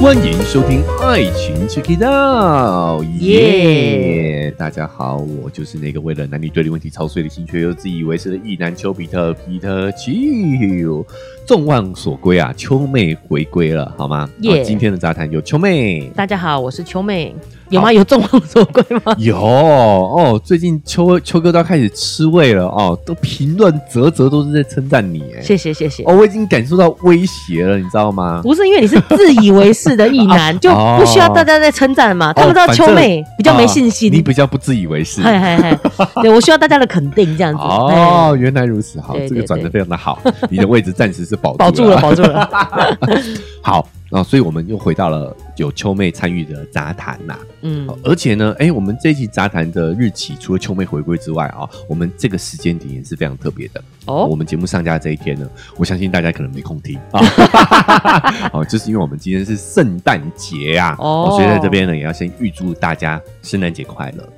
欢迎收听《爱情 Check It Out》，耶！大家好，我就是那个为了男女对立问题操碎了心却又自以为是的意男丘比特皮特丘。众望所归啊，秋妹回归了，好吗？耶今天的杂谈有秋妹，大家好，我是秋妹，有吗？有众望所归吗？有哦。最近秋秋哥都要开始吃味了哦，都评论啧啧都是在称赞你哎。谢谢谢谢。哦，我已经感受到威胁了，你知道吗？不是因为你是自以为是的意男，就不需要大家在称赞嘛。他们知道秋妹比较没信心啊，你比较不自以为是。对我需要大家的肯定，这样子。哦，哎，原来如此，好，这个转的非常的好，你的位置暂时是保 保住了，保。住了。好，啊，所以我们又回到了有秋妹参与的杂谈呐，嗯，而且呢，哎，我们这一期杂谈的日期除了秋妹回归之外啊，我们这个时间点也是非常特别的哦。我哦，们节目上架这一天呢，我相信大家可能没空听啊，哦，就是因为我们今天是圣诞节啊，哦哦，所以在这边呢，也要先预祝大家圣诞节快乐。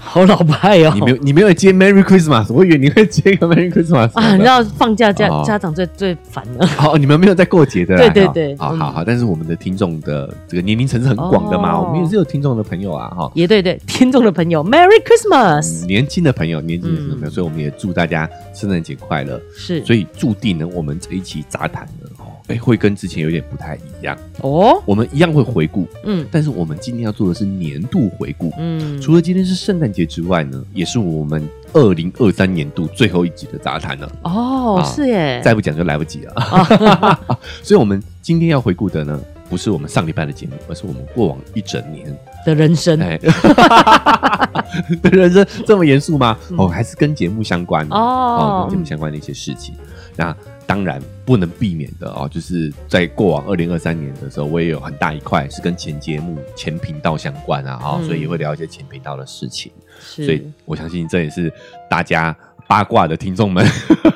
好老派哦。你。没有，你没有接 Merry Christmas，我以为你会接一个 Merry Christmas 啊，你知道放假家哦。家长最最烦了。哦，你们没有在过节的啦，对对哈。对嗯。好好好，但是我们的听众的这个年龄层是很广的嘛，哦。我们也是有听众的朋友啊，哈。也对对，听众的朋友，Merry Christmas，嗯年轻的朋友，年轻的朋友，嗯。所以我们也祝大家圣诞节快乐。是所以注定呢，我们这一期杂谈呢，哦，哎，会跟之前有点不太一样。哦，我们一样会回顾，嗯但是我们今天要做的是年度回顾。嗯，除了今天是圣诞节之外呢，也是我们二零二三年度最后一集的杂谈了。哦啊是耶，再不讲就来不及了。所以，我们今天要回顾的呢，不是我们上礼拜的节目，而是我们过往一整年。的人生哎，人生这么严肃吗？嗯哦，还是跟节目相关的哦跟节目相关的一些事情。那当然不能避免的哦，就是在过往二零二三年的时候，我也有很大一块是跟前节目、前频道相关啊，哦，嗯所以也会聊一些前频道的事情。是所以我相信这也是大家八卦的听众们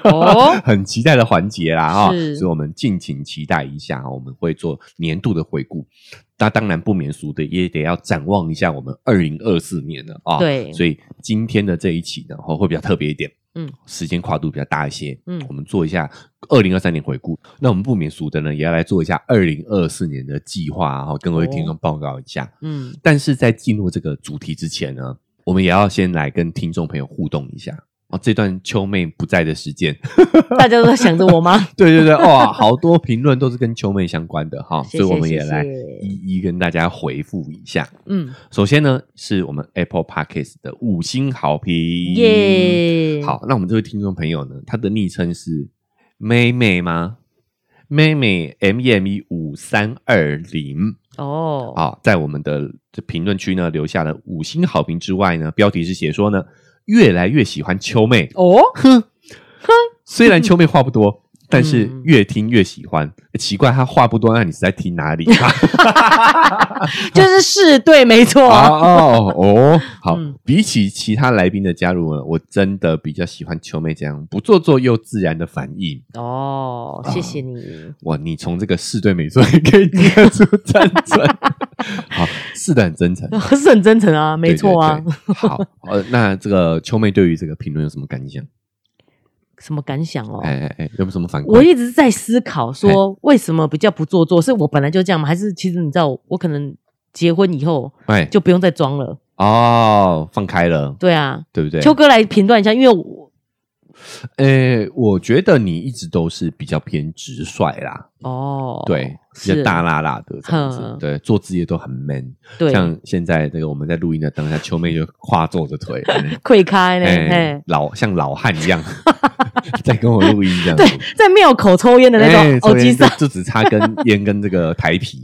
哦 很期待的环节啦哈、是所以我们敬请期待一下，我们会做年度的回顾。那当然不免俗的，也得要展望一下我们二零二四年了啊。对所以今天的这一期呢，哦会比较特别一点，嗯，时间跨度比较大一些，嗯我们做一下二零二三年回顾。那我们不免俗的呢，也要来做一下二零二四年的计划啊，哈跟各位听众报告一下。嗯但是在进入这个主题之前呢，我们也要先来跟听众朋友互动一下。哦，这段秋妹不在的时间，大家都在想着我吗？对对对，哇，好多评论都是跟秋妹相关的哈，所以我们也来一一跟大家回复一下。嗯，首先呢，是我们 Apple Podcast 的五星好评，耶，，好，那我们这位听众朋友呢，他的昵称是妹妹吗？妹妹 M E M E 五三二零。哦，啊，在我们的这评论区呢留下了五星好评之外呢，标题是写说呢，越来越喜欢秋妹，哦，哼。哼。虽然秋妹话不多。但是嗯越听越喜欢，欸奇怪，他话不多，那你是在听哪里？就是是对，没错，哦哦，好嗯。比起其他来宾的加入呢，我真的比较喜欢秋妹这样不做作又自然的反应。哦，谢谢你，哇，你从这个是对没错也可以听得出真诚。好，是的，很真诚。是很真诚啊，没错啊对。对对好，呃，那这个秋妹对于这个评论有什么感想？什么感想哦？哎哎哎，有没有什么反馈？我一直在思考说，为什么比较不做作？是我本来就这样吗？还是其实你知道，我可能结婚以后哎，就不用再装了？哦，放开了，对啊，对不对？秋哥来评断一下，因为我呃，我觉得你一直都是比较偏直率啦，哦，对，比较是大辣辣的这样子哼，对，做事业都很 man。对，像现在这个我们在录音的当下，秋妹就跨坐着腿，溃开呢，老像老汉一样 在跟我录音这样对子。，在庙口抽烟的那哎种就就只差根 烟跟这个台皮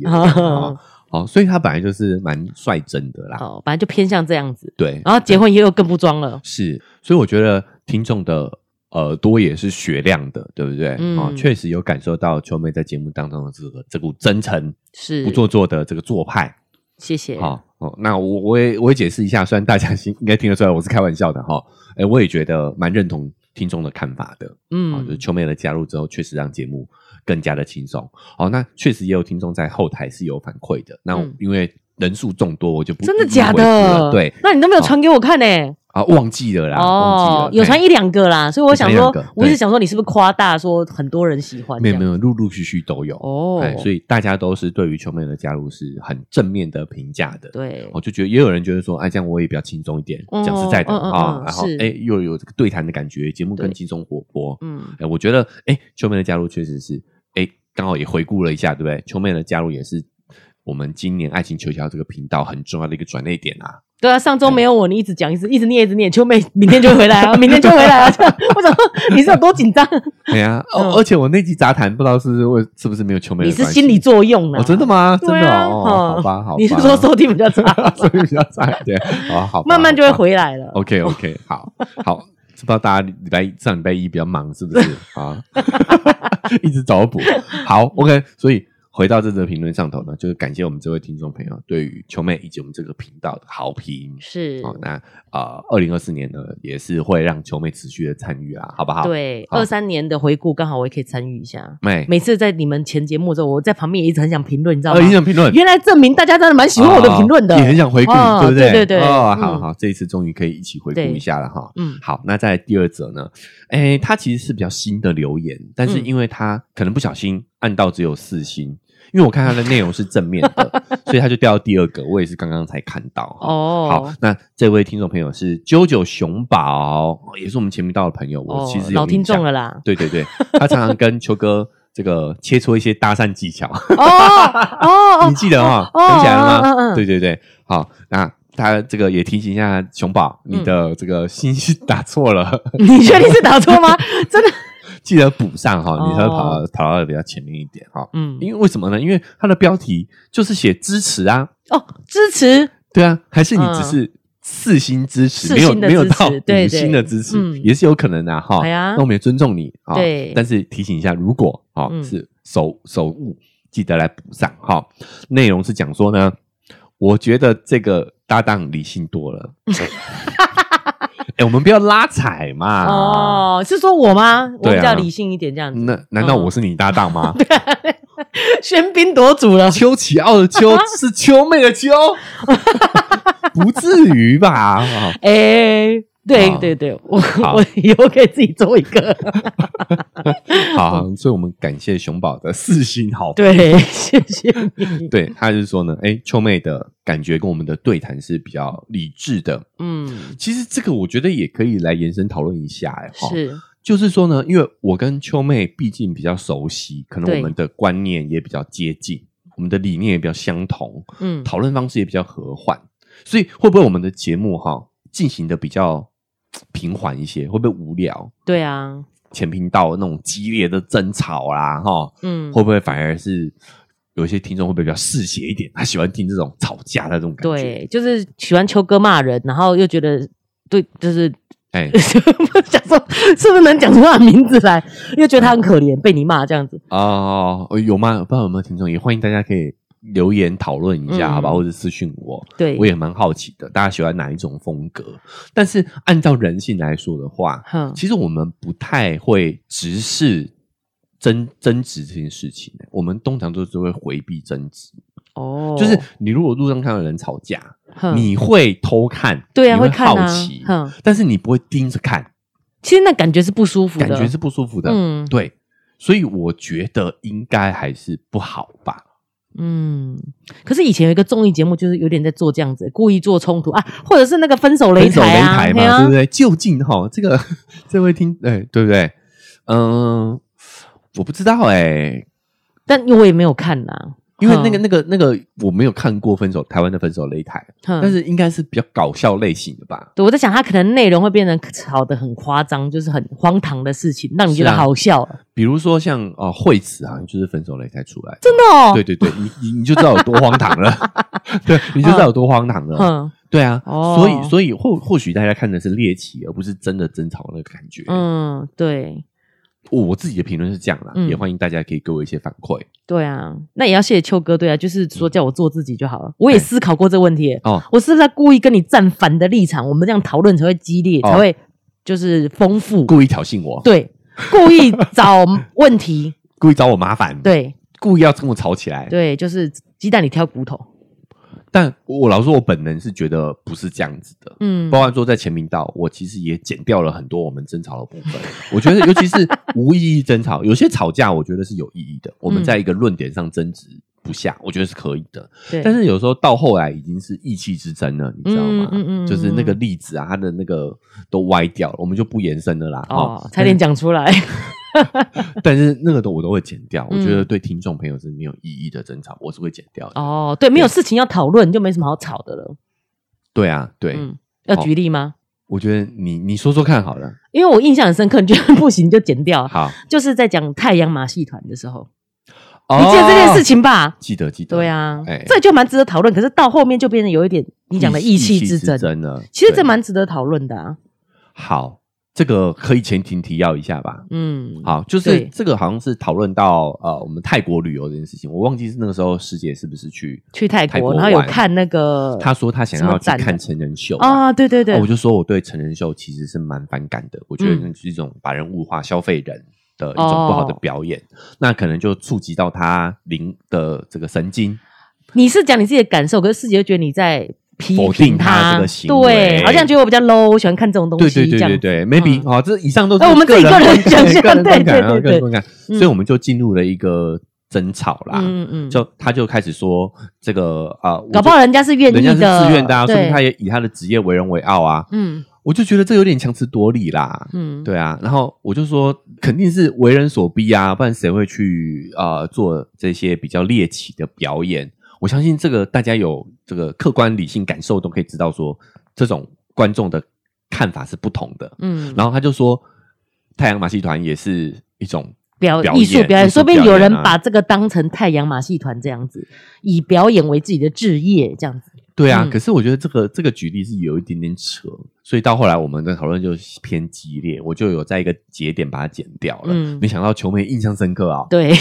所以他本来就是蛮率真的啦，哦，反正就偏向这样子。对，然后结婚以后又更不装了，是，所以我觉得听众的耳朵也是雪亮的，对不对？嗯哦，确实有感受到秋妹在节目当中的这个这股真诚、是不做作的这个做派。谢谢。好哦，那我我也我也解释一下，虽然大家应应该听得出来我是开玩笑的哈，哎，我也觉得蛮认同听众的看法的。嗯，就是嗯，秋妹的加入之后，确实让节目更加的轻松。哦，那确实也有听众在后台是有反馈的。那嗯因为人数众多，我就不真的假的？对，那你都没有传给我看呢？啊，忘记了啦，忘记了，，嘿哦有传一两个啦，所以我想说我一直想说你是不是夸大说很多人喜欢？没有没有，陆陆续续都有。哦哎，，所以大家都是对于球妹的加入是很正面的评价的。对我就觉得也有人觉得说，哎，这样我也比较轻松一点。嗯讲实在的啊，嗯然后是哎，又有这个对谈的感觉，节目更轻松活泼。嗯哎，我觉得哎，球妹的加入确实是哎，刚好也回顾了一下，对不对？球妹的加入也是我们今年爱情球桥这个频道很重要的一个转捩点啊。对啊，上周没有我，你一直讲，一直一直念，一直念，秋妹明天就回来啊，明天就回来啊。这样 我想说你是有多紧张？哎呀，嗯哦而且我那集杂谈不知道是不是为是不是没有秋妹你是心理作用啊？哦，真的吗？真对啊的哦，嗯好吧，好吧。你是说收听比较差，收听比较差一点？哦，好，慢慢就会。回来了。OK OK，好好，不知道大家礼拜一上礼拜一比较忙是不是啊？一直找补。好，OK，所以回到这则评论上头呢，就是感谢我们这位听众朋友对于球妹以及我们这个频道的好评。是，哦，那呃，二零二四年呢，也是会让球妹持续的参与啊，好不好？，对，二三年的回顾刚好我也可以参与一下。每，每次在你们前节目的时候，我在旁边也一直很想评论，你知道吗呃，？影响评论，原来证明大家真的蛮喜欢我的评论的，哦也很想回顾，哦对不对？对对对哦，嗯好好，这一次终于可以一起回顾一下了哈。嗯好，那在第二则呢？哎，它其实是比较新的留言，但是嗯因为它可能不小心按到只有四星，因为我看它的内容是正面的，所以它就掉到第二个。我也是刚刚才看到。哦，好，那这位听众朋友是啾啾熊宝，哦也是我们前面到的朋友，我哦其实有老听众了啦。对对对，他常常跟秋哥这个切磋一些搭讪技巧。哦 哦你记得哈？哦想起来了吗？对对对，好，那他这个也提醒一下熊宝，你的这个信息打错了，你确定是打错吗？真的？记得补上哈，你才会跑哦到跑到比较前面一点哈。嗯，因为为什么呢？因为它的标题就是写支持啊，哦，支持？对啊，还是你嗯。只是四星支持，四没有没有到对五星的支持，嗯。也是有可能的哈。那我们也尊重你啊，对。但是提醒一下，如果啊嗯。是手手误，记得来补上哈。内容是讲说呢，我觉得这个搭档理性多了。哎，我们不要拉踩嘛。哦，是说我吗？我比较理性一点，这样子。那难道嗯我是你搭档吗？喧宾夺主了。丘奇奥的丘 是秋妹的秋，不至于吧？哦哎，对好对对，我 我以后可以自己做一个。好，所以我们感谢熊宝的四星好评。对，谢谢你。对，他就是说呢，哎，秋妹的感觉跟我们的对谈是比较理智的。嗯，其实这个我觉得也可以来延伸讨论一下，哎，哈是，就是说呢，因为我跟秋妹毕竟比较熟悉，可能我们的观念也比较接近，我们的理念也比较相同，嗯，讨论方式也比较和缓，所以会不会我们的节目哈进行的比较平缓一些？会不会无聊？对啊，前频道那种激烈的争吵啦，哈，嗯，会不会反而是有一些听众会不会比较嗜血一点？他喜欢听这种吵架的这种感觉。对，就是喜欢秋哥骂人，然后又觉得对，就是哎，想说是不是能讲出他的名字来，又觉得他很可怜，被你骂这样子。哦，有吗？不知道有没有听众，也欢迎大家可以留言讨论一下，嗯好吧？或者私讯我，对，我也蛮好奇的，大家喜欢哪一种风格？但是按照人性来说的话，哼，其实我们不太会直视争争执这件事情，我们通常都是会回避争执。哦，就是你如果路上看到人吵架，你会偷看，对啊，你会好奇，哼，但是你不会盯着看，其实那感觉是不舒服的，感觉是不舒服的。嗯对，所以我觉得应该还是不好吧。嗯，可是以前有一个综艺节目，就是有点在做这样子，故意做冲突啊，或者是那个分手擂分手擂台嘛，对不对？就近哈，这个 这位听，哎，对不对？嗯，我不知道哎、但我也没有看呐，因为那个哼那个那个我没有看过分手台湾的分手擂台，哼但是应该是比较搞笑类型的吧？对我在想，他可能内容会变成吵得很夸张，就是很荒唐的事情，让你觉得是啊好笑。比如说像啊惠子啊，就是分手擂台出来的，真的哦，对对对，你你你就知道有多荒唐了，对，你就知道有多荒唐了。嗯，对啊，哦所以所以或或许大家看的是猎奇，而不是真的争吵那个感觉。嗯，对我我自己的评论是这样啦，嗯也欢迎大家可以给我一些反馈对啊，那也要谢谢秋哥，对啊，就是说叫我做自己就好了。我也哎思考过这个问题，哦。我是不是在故意跟你站反的立场，我们这样讨论才会激烈，哦才会就是丰富。故意挑衅我，对，故意找问题，故意找我麻烦，，对故意要跟我吵起来。对，就是鸡蛋里挑骨头。但我老实说，我本人是觉得不是这样子的。嗯包括说在前明道，我其实也剪掉了很多我们争吵的部分。我觉得，尤其是无意义争吵，有些吵架，我觉得是有意义的。我们在一个论点上争执不下，我觉得是可以的。对，但是有时候到后来已经是意气之争了，你知道吗？嗯嗯嗯嗯就是那个例子啊，它的那个都歪掉了，我们就不延伸了啦。哦，差点讲出来。但是那个都我都会剪掉，我嗯觉得对听众朋友是没有意义的争吵，我是会剪掉的。哦，对，没有事情要讨论，就没什么好吵的了。对啊，对，嗯，要举例吗？我觉得你你说说看好了。因为我印象很深刻，你觉得 不行就剪掉。好，就是在讲太阳马戏团的时候，你你记得这件事？情吧？记得记得。对啊哎，这就蛮值得讨论。可是到后面就变得有一点你讲的意气之争，争了。其实这对蛮值得讨论的啊。好。这个可以前庭提要一下吧。嗯，好，就是对这个好像是讨论到呃，我们泰国旅游这件事情，我忘记是那个时候师姐是不是去，去泰泰国国，然后有玩看那个她说她想要去看成人秀啊，对对对啊我，就说我对成人秀其实是蛮反感的，我觉得嗯那是一种把人物化、消费人的一种不好的哦。表演，那可能就触及到他灵的这个神经。你是讲你自己的感受，可是师姐就觉得你在批否定评他这个行为。对，好像觉得我比较 low，我喜欢看这种东西，对对对对对，maybe 嗯好，这以上都是哎我们自己个人观感想象个人感啊，对对。对个人观感，嗯。所以我们就进入了一个争吵啦。嗯嗯，就他就开始说这个啊，我搞不好人家是愿人家是意的，自愿的啊，说明对，他也以他的职业为荣为傲啊。嗯我就觉得这有点强词夺理啦。嗯，对啊，然后我就说肯定是为人所逼啊，不然谁会去呃做这些比较猎奇的表演？我相信这个大家有这个客观理性感受都可以知道说，这种观众的看法是不同的。嗯，然后他就说，太阳马戏团也是一种表表艺术表演，说不定有人把这个当成太阳马戏团这样子，以表演为自己的职业这样子。对啊。嗯可是我觉得这个这个举例是有一点点扯，所以到后来我们的讨论就偏激烈，我就有在一个节点把它剪掉了。嗯没想到球迷印象深刻啊、对，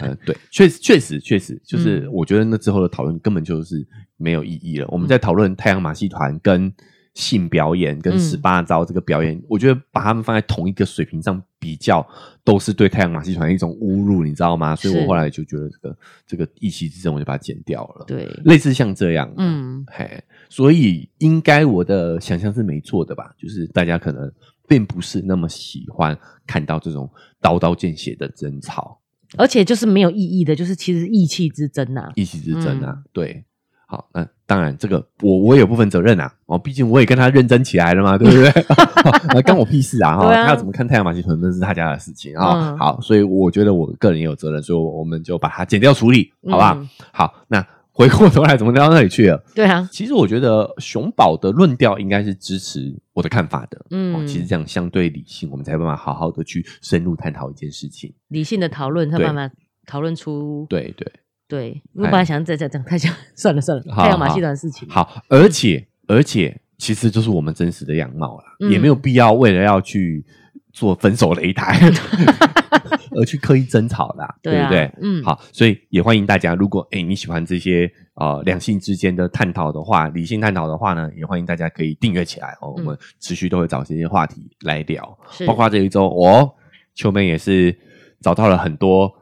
呃，对，确实确实确实，就是嗯我觉得那之后的讨论根本就是没有意义了。我们在讨论太阳马戏团跟性表演跟嗯十八招这个表演，我觉得把他们放在同一个水平上比较，都是对太阳马戏团一种侮辱，你知道吗？所以我后来就觉得这个这个意气之争，我就把它剪掉了。对，类似像这样，嗯嘿，所以应该我的想象是没错的吧？就是大家可能并不是那么喜欢看到这种刀刀见血的争吵。而且就是没有意义的，就是其实意气之争呐、意气之争啊，嗯对。好，那当然，这个我我也有部分责任啊，哦，毕竟我也跟他认真起来了嘛，对不对？那，关我屁事啊！哈、他要怎么看太阳马戏团那是他家的事情啊、嗯好，所以我觉得我个人也有责任，所以我们就把它剪掉处理，好吧好？嗯好，那回过头来，怎么聊到那里去了？对啊，其实我觉得熊宝的论调应该是支持我的看法的，嗯哦，其实这样相对理性，我们才有办法好好的去深入探讨一件事情。理性的讨论，才慢慢讨论出对对，对。我本来想再再讲太讲，算了算了，好太阳马戏团的事情。好，而且而且，其实就是我们真实的样貌啦，嗯也没有必要为了要去做分手擂台 而去刻意争吵啦，对啊不对？嗯好，所以也欢迎大家，如果哎你喜欢这些呃两性之间的探讨的话，理性探讨的话呢，也欢迎大家可以订阅起来哦，我们持续都会找这些话题来聊，包括这一周哦，秋妹也是找到了很多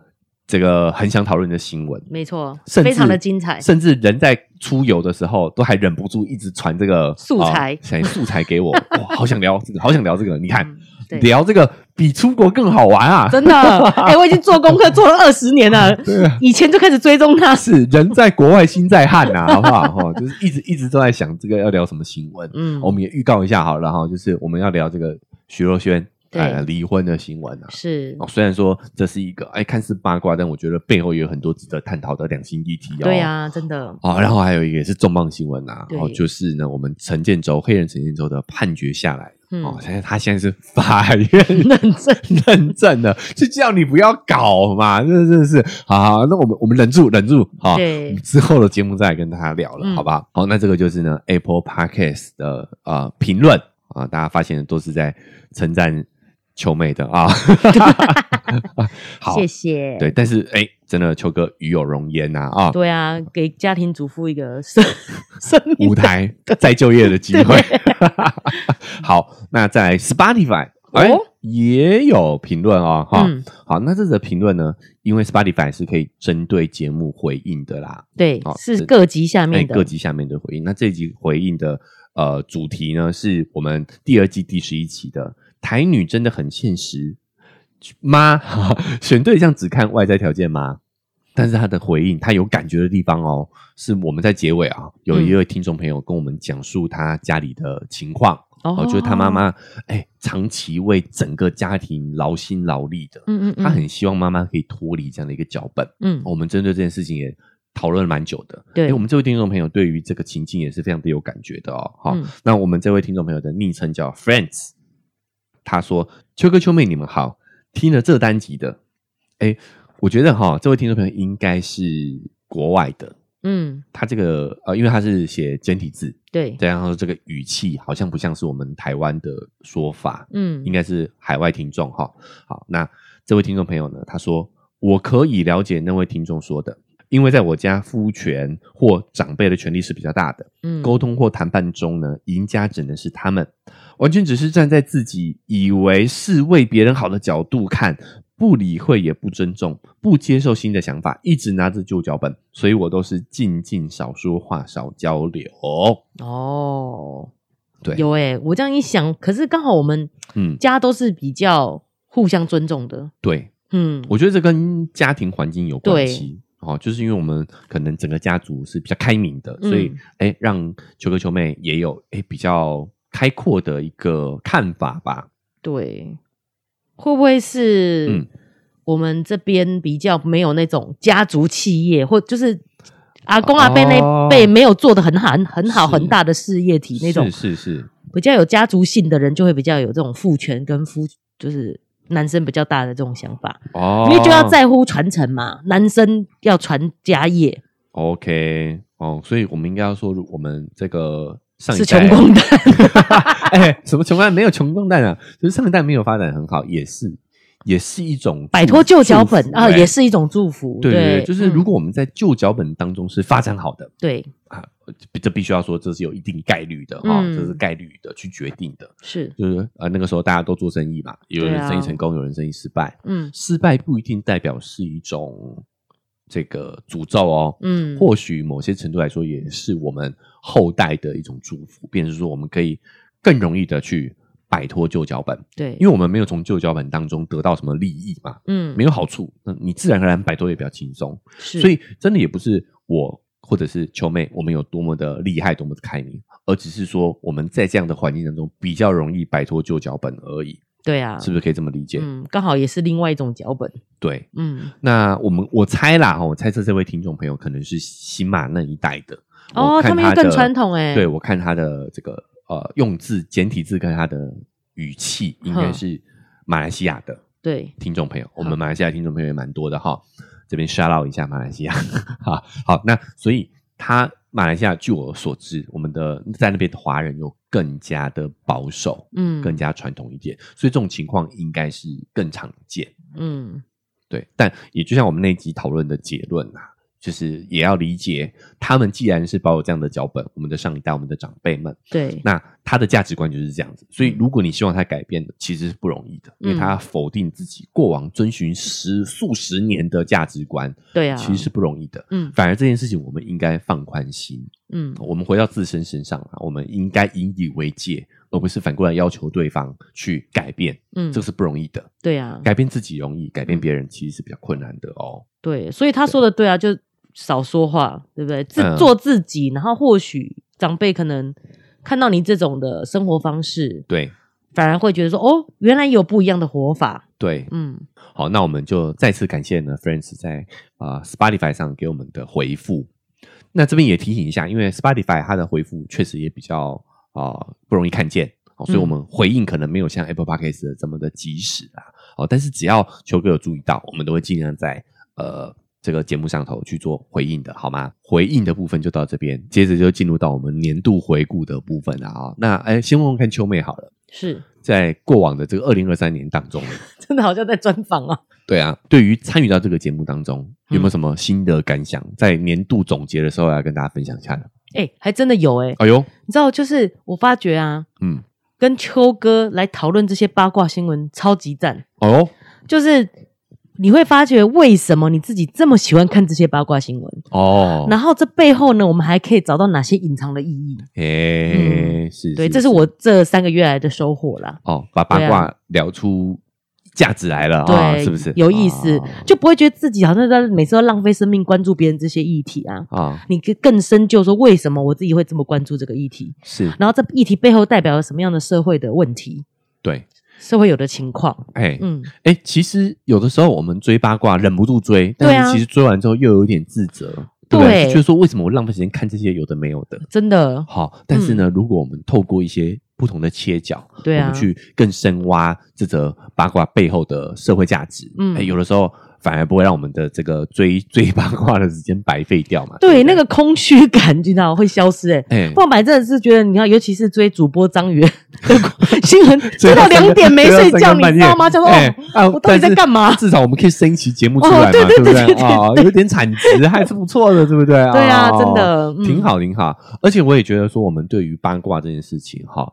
这个很想讨论的新闻。没错，甚非常的精彩。甚至人在出游的时候，都还忍不住一直传这个素材呃想素材给我，哇，好想聊这个，好想聊这个。你看，嗯聊这个比出国更好玩啊！真的，哎、我已经做功课做了二十年了，以前就开始追踪他。是人在国外心在汉呐、好不好？哈，就是一直一直都在想这个要聊什么新闻。嗯，我们也预告一下好了哈，就是我们要聊这个徐若瑄对呃离婚的新闻啊。是。哦，虽然说这是一个哎看似八卦，但我觉得背后也有很多值得探讨的两性议题哦。对呀、真的，哦，然后还有一个也是重磅新闻呐、对。哦，就是呢，我们陈建州黑人陈建州的判决下来，嗯。哦，现在他现在是法院 认证。认证的，就叫你不要搞嘛，这真的是，好好，那我们我们忍住忍住，好，对。之后的节目再来跟大家聊了，嗯。好吧？好？好，那这个就是呢 Apple Podcast 的呃评论啊，大家发现都是在称赞秋妹的啊，好，谢谢。对，但是哎，真的秋哥与有容焉呐啊，对啊，给家庭主妇一个生 生舞台再就业的机会。好，那在 Spotify，哎、哦？也有评论哦，哈、嗯，好，那这则评论呢，因为 Spotify 是可以针对节目回应的啦，对是各级下哎，面的，各级下面的回应。那这集回应的呃主题呢，是我们第二季第十一期的台女真的很现实吗？选对象只看外在条件吗？但是他的回应，他有感觉的地方哦，是我们在结尾啊，有一位听众朋友跟我们讲述他家里的情况，哦哦，就是他妈，妈哎，长期为整个家庭劳心劳力的，嗯嗯嗯，他很希望妈妈可以脱离这样的一个脚本。嗯我们针对这件事情也讨论了蛮久的。对诶我们这位听众朋友对于这个情境也是非常的有感觉的哦。好、嗯那我们这位听众朋友的昵称叫 Friends，他说：“秋哥秋妹，你们好，听了这单集的，哎，我觉得哈、这位听众朋友应该是国外的。”嗯，他这个呃，因为他是写简体字，对，再加上这个语气好像不像是我们台湾的说法，嗯。应该是海外听众哈。好，那这位听众朋友呢，他说我可以了解那位听众说的，因为在我家夫权或长辈的权利是比较大的，嗯。沟通或谈判中呢，赢家只能是他们，完全只是站在自己以为是为别人好的角度看。不理会也不尊重，不接受新的想法，一直拿着旧脚本，所以我都是静静少说话，少交流。哦，对，有诶、我这样一想，可是刚好我们嗯，家都是比较互相尊重的，对，嗯，我觉得这跟家庭环境有关系哦，就是因为我们可能整个家族是比较开明的，嗯。所以哎，让球哥球妹也有哎比较开阔的一个看法吧。对，会不会是嗯我们这边比较没有那种家族企业，或就是阿公阿伯那哦辈没有做的很好、很很好、很大的事业体那种是是是，比较有家族性的人，就会比较有这种父权跟夫，就是男生比较大的这种想法，哦，因为就要在乎传承嘛，男生要传家业，OK。哦，所以我们应该要说，我们这个上一是代穷光蛋。哎，什么穷光蛋？没有穷光蛋啊，就是上一代没有发展很好，也是也是一种摆脱旧脚本啊，也是一种祝福。对对對，就是如嗯果我们在旧脚本当中是发展好的对啊，这必须要说这是有一定概率的啊、嗯这是概率的去决定的。是就是呃那个时候大家都做生意嘛，有人生意成功，有人生意失败，嗯失败不一定代表是一种这个诅咒哦。嗯或许某些程度来说，也是我们后代的一种祝福，便是说我们可以更容易的去摆脱旧脚本，对，因为我们没有从旧脚本当中得到什么利益嘛，嗯没有好处，那你自然而然摆脱也比较轻松。是所以真的也不是我或者是秋妹，我们有多么的厉害，多么的开明，而只是说我们在这样的环境当中比较容易摆脱旧脚本而已，对啊，是不是可以这么理解？嗯，刚好也是另外一种脚本。对。嗯，那我们我猜啦，我猜测这位听众朋友可能是新马那一代的哦他们又更传统欸。对我看他的这个呃用字简体字跟他的语气，应该是马来西亚的对，听众朋友，我好。们马来西亚听众朋友也蛮多的哈，这边 shout out 一下马来西亚，好好，那所以他马来西亚据我所知，我们的在那边的华人又更加的保守，嗯，更加传统一点，所以这种情况应该是更常见，嗯。对，但也就像我们那集讨论的结论啊。就是也要理解，他们既然是保有这样的脚本，我们的上一代、我们的长辈们，对，那他的价值观就是这样子，所以如果你希望他改变的，其实是不容易的，因为他否定自己过往遵循十数十年的价值观，对啊，其实是不容易的。嗯反而这件事情，我们应该放宽心，嗯我们回到自身身上啊，我们应该引以为戒，而不是反过来要求对方去改变，嗯，这个是不容易的。对啊，改变自己容易，改变别人其实是比较困难的哦。对，所以他说的对啊，就少说话，对不对？自嗯做自己，然后或许长辈可能看到你这种的生活方式，对反而会觉得说，哦，原来有不一样的活法。对，嗯，好，那我们就再次感谢呢，Friends 在啊、呃 Spotify 上给我们的回复。那这边也提醒一下，因为 Spotify 它的回复确实也比较啊、呃不容易看见，哦，所以嗯我们回应可能没有像 Apple Podcast 这么的及时啊。哦，但是只要球哥有注意到，我们都会尽量在呃这个节目上头去做回应的，好吗？回应的部分就到这边，接着就进入到我们年度回顾的部分了啊、那哎，先问问看秋妹好了，是在过往的这个二零二三年当中。真的好像在专访啊。对啊，对于参与到这个节目当中，有没有嗯什么新的感想？在年度总结的时候要跟大家分享一下的。哎、还真的有哎、哎呦，你知道，就是我发觉啊，嗯，跟秋哥来讨论这些八卦新闻，超级赞。哦。就是你会发觉为什么你自己这么喜欢看这些八卦新闻，哦，然后这背后呢，我们还可以找到哪些隐藏的意义？诶，是，对，这是我这三个月来的收获啦。哦，把八卦聊出价值来了啊，对，是不是？有意思？哦。就不会觉得自己好像在每次都浪费生命关注别人这些议题啊。啊，你更更深究说为什么我自己会这么关注这个议题，是。然后这议题背后代表了什么样的社会的问题，对，社会有的情况。哎嗯，哎，其实有的时候我们追八卦忍不住追，但是其实追完之后又有一点自责，对对？对。就是说为什么我浪费时间看这些有的没有的？真的，好，但是呢，如果我们透过一些不同的切角，嗯对啊。我们去更深挖这则八卦背后的社会价值，嗯。哎，有的时候反而不会让我们的这个追追八卦的时间白费掉嘛。对不那个空虚感，你知道会消失哎、哎不然本来真的是觉得，你看，尤其是追主播张元的 新闻，追追到两点没睡觉，你知道吗？就说、哎哦，啊我到底在干嘛至少我们可以升一期节目出来嘛，哦对对不对啊？有点产值还是不错的，对不对？对啊哦真的嗯挺好，挺好。而且我也觉得说，我们对于八卦这件事情，哈，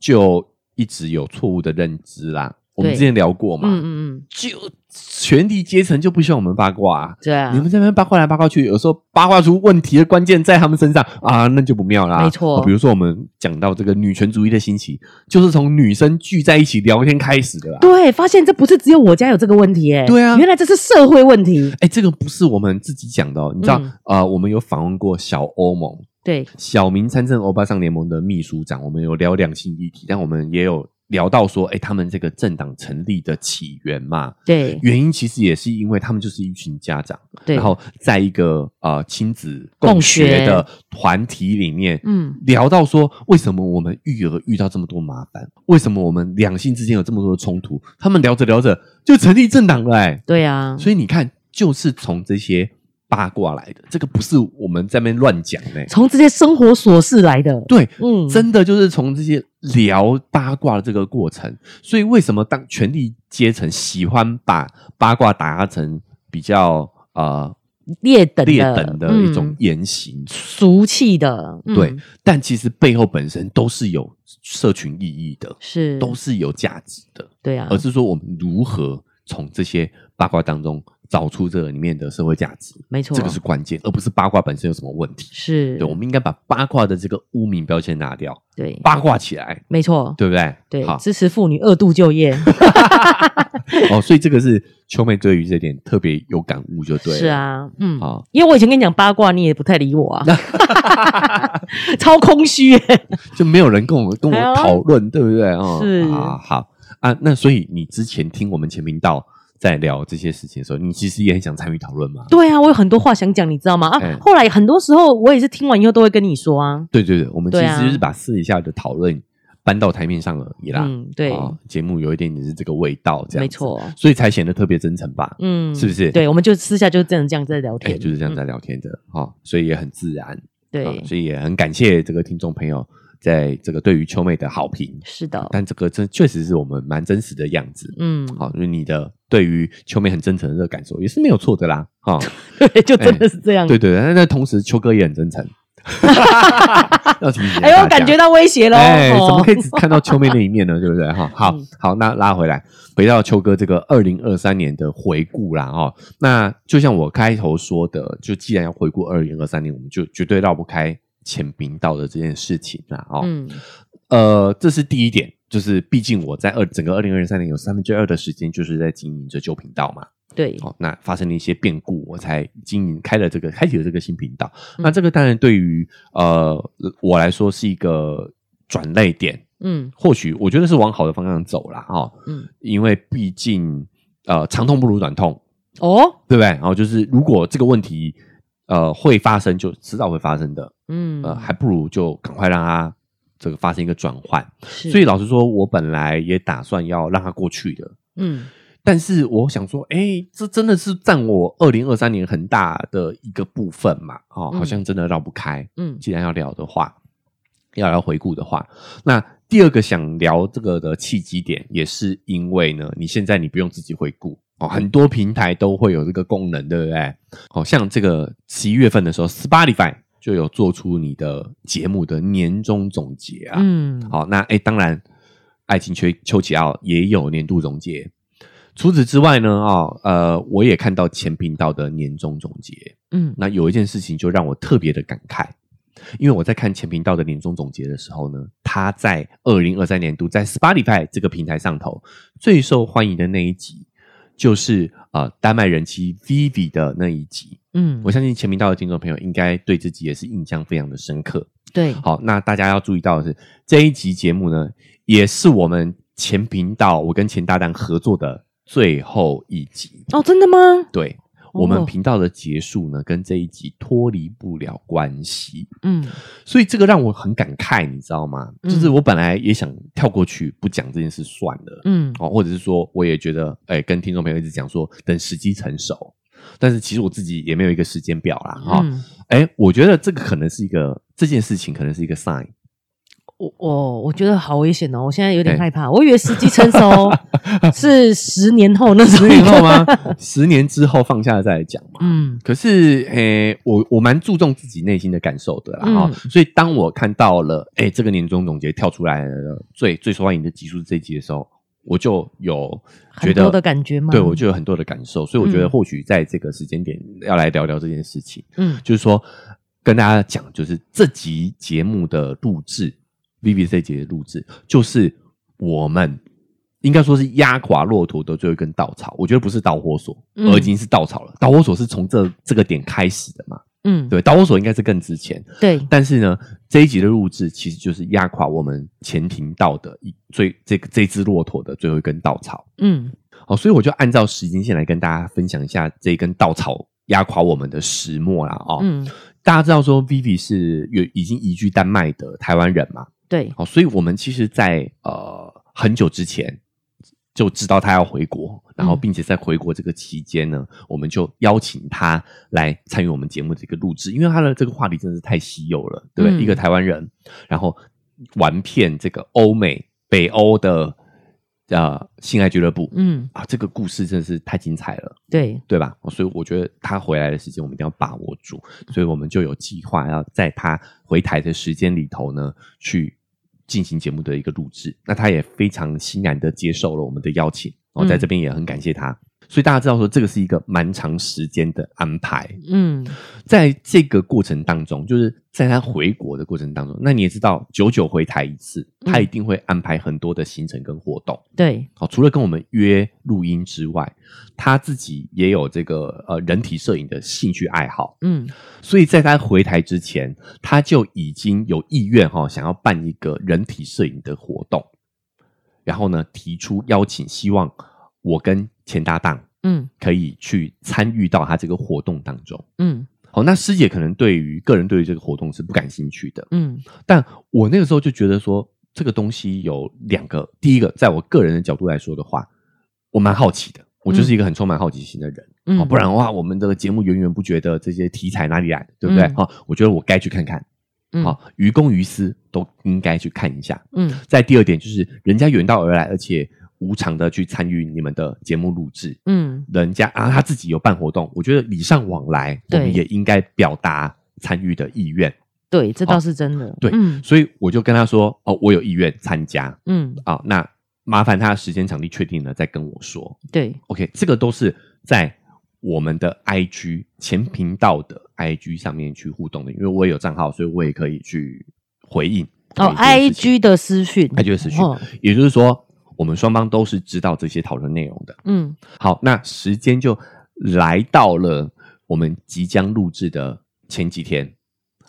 就一直有错误的认知啦。我们之前聊过嘛，嗯嗯嗯，就权力阶层就不需要我们八卦、啊。对啊你，们这边八卦来八卦去，有时候八卦出问题的关键在他们身上啊，那就不妙啦。没错哦比如说我们讲到这个女权主义的兴起，就是从女生聚在一起聊天开始的啦。对，发现这不是只有我家有这个问题哎、对啊原来这是社会问题。哎，这个不是我们自己讲的哦，你知道，嗯呃，我们有访问过小欧盟、对，小明参政欧巴桑联盟的秘书长，我们有聊两性议题，但我们也有聊到说，哎，他们这个政党成立的起源嘛，对，原因其实也是因为他们就是一群家长，对。然后在一个呃亲子共共学。学的团体里面，嗯，聊到说为什么我们育儿遇到这么多麻烦，为什么我们两性之间有这么多的冲突，他们聊着聊着就成立政党了、哎，对啊，所以你看，就是从这些八卦来的，这个不是我们在那边乱讲的、从这些生活琐事来的。对，嗯，真的就是从这些聊八卦的这个过程，所以为什么当权力阶层喜欢把八卦打压成比较呃劣等劣等的一种嗯言行？俗气的，嗯。对，但其实背后本身都是有社群意义的，是。都是有价值的，对啊。而，是说我们如何从这些八卦当中找出这里面的社会价值，没错，这个是关键，而不是八卦本身有什么问题。是，对，我们应该把八卦的这个污名标签拿掉，对，八卦起来，没错，对不对？对，好。支持妇女二度就业，哦，所以这个是秋妹对于这点特别有感悟，就对了。是，啊，嗯，好，因为我以前跟你讲八卦，你也不太理我啊，超空虚耶，就没有人跟我跟我讨论，对不对？哦，是。啊，好。啊，那所以你之前听我们前频道在聊这些事情的时候，你其实也很想参与讨论嘛？对啊，我有很多话想讲，你知道吗？啊，哎后来很多时候我也是听完以后都会跟你说啊，对对对，我们其对啊实就是把私底下的讨论搬到台面上而已啦。嗯，对，啊节目有一点点是这个味道，这样子没错，所以才显得特别真诚吧？嗯，是不是对，我们就私下就这样这样在聊哎，天，就是这样在嗯聊天的哈，所以也很自然。对啊，所以也很感谢这个听众朋友在这个对于秋妹的好评。是的，但这个真确实是我们蛮真实的样子。嗯，好，就是你的对于秋妹很真诚的这个感受也是没有错的啦。哈，对，就真的是这样，对对，但那同时秋哥也很真诚。要提醒一下哎呦，感觉到威胁喽，哎，哦怎么可以只看到秋妹那一面呢？对不对？哈，好嗯好，那拉回来，回到秋哥这个二零二三年的回顾啦，哈，那就像我开头说的，就既然要回顾二零二三年，我们就绝对绕不开前频道的这件事情啦，哦，嗯，呃，这是第一点，就是毕竟我在二整个二零二三年有三分之二的时间就是在经营着旧频道嘛，对，哦，那发生了一些变故，我才经营开了这个开启了这个新频道。嗯。那这个当然对于呃我来说是一个转类点，嗯。或许我觉得是往好的方向走啦，哦，嗯，因为毕竟呃长痛不如短痛，哦，对不对？然后就是如果这个问题呃会发生，就迟早会发生的，嗯，呃，还不如就赶快让它这个发生一个转换。所以老实说，我本来也打算要让它过去的，嗯但是我想说，哎，这真的是占我二零二三年很大的一个部分嘛，哦，嗯好像真的绕不开。嗯既然要聊的话，要聊回顾的话，那第二个想聊这个的契机点，也是因为呢，你现在你不用自己回顾哦，很多平台都会有这个功能，对不对？哦，像这个十一月份的时候，Spotify 就有做出你的节目的年终总结啊。嗯，好，那哎，当然爱情秋秋奇奥也有年度总结。除此之外呢，啊、呃，我也看到前频道的年终总结。嗯那有一件事情就让我特别的感慨，因为我在看前频道的年终总结的时候呢，他在二零二三年度在 Spotify 这个平台上头最受欢迎的那一集，就是呃丹麦人妻 Vivi 的那一集。嗯我，相信前频道的听众朋友应该对自己也是印象非常的深刻。对，好，那大家要注意到的是，这一集节目呢，也是我们前频道我跟前搭档合作的最后一集。哦，真的吗？对，我们哦。频道的结束呢，跟这一集脱离不了关系，嗯。所以这个让我很感慨，你知道吗？嗯。就是我本来也想跳过去不讲这件事算了，嗯。哦，或者是说我也觉得，哎、跟听众朋友一直讲说等时机成熟，但是其实我自己也没有一个时间表啦，哈、嗯，哎、我觉得这个可能是一个这件事情可能是一个 sign，我我我觉得好危险哦，我现在有点哎害怕。我以为时机成熟 是十年后那时候，十年后吗？十年之后放下了再来讲嘛。嗯可是，诶、我我蛮注重自己内心的感受的啦，哈、嗯所以当我看到了，诶、这个年终总结跳出来了最最受欢迎的集数是这一集的时候，我就有觉得很多的感觉吗对我就有很多的感受，所以我觉得嗯或许在这个时间点要来聊聊这件事情，嗯就是说跟大家讲，就是这集节目的录制，VV 这一集的录制，就是我们。应该说是压垮骆驼的最后一根稻草，我觉得不是导火索，嗯而已经是稻草了。导火索是从这这个点开始的嘛？嗯，对，导火索应该是更值钱。对，但是呢，这一集的录制其实就是压垮我们前庭道的一最这个这只骆驼的最后一根稻草。嗯好，所以我就按照时间线来跟大家分享一下这根稻草压垮我们的始末啦。哦，嗯，大家知道说 Vivi 是有已经移居丹麦的台湾人嘛？对，好，所以我们其实在，呃很久之前就知道他要回国，然后嗯并且在回国这个期间呢，我们就邀请他来参与我们节目的一个录制，因为他的这个话题真的是太稀有了，对不对？嗯一个台湾人，然后玩遍这个欧美、北欧的呃性爱俱乐部，嗯啊，这个故事真的是太精彩了。对，对吧？所以我觉得他回来的时间我们一定要把握住，所以我们就有计划要在他回台的时间里头呢，去进行节目的一个录制。那他也非常欣然的接受了我们的邀请，哦，嗯在这边也很感谢他。所以大家知道说，这个是一个蛮长时间的安排。嗯。在这个过程当中，就是在他回国的过程当中，那你也知道，久久回台一次，他嗯一定会安排很多的行程跟活动。对，好，除了跟我们约录音之外，他自己也有这个呃人体摄影的兴趣爱好，嗯。所以在他回台之前，他就已经有意愿哈、想要办一个人体摄影的活动，然后呢提出邀请，希望我跟前搭档嗯。可以去参与到他这个活动当中。嗯。好，那师姐可能对于个人对于这个活动是不感兴趣的，嗯。但我那个时候就觉得说，这个东西有两个，第一个，在我个人的角度来说的话，我蛮好奇的，我就是一个很充满好奇心的人，嗯。哦，不然的话，我们的节目源源不绝的这些题材哪里来的，对不对？嗯。好、我觉得我该去看看，嗯。好、于公于私都应该去看一下。嗯。在第二点就是，人家远道而来，而且无偿的去参与你们的节目录制，嗯。人家啊他自己有办活动，我觉得礼尚往来，我们对也应该表达参与的意愿。对，这倒是真的。对嗯。所以我就跟他说：“哦，我有意愿参加。嗯，啊、那麻烦他的时间场地确定了再跟我说。对，OK，这个都是在我们的 IG 前频道的 IG 上面去互动的，因为我也有账号，所以我也可以去回应哦，IG 的私讯。IG 的私讯。哦。也就是说，我们双方都是知道这些讨论内容的。嗯好，那时间就来到了我们即将录制的前几天。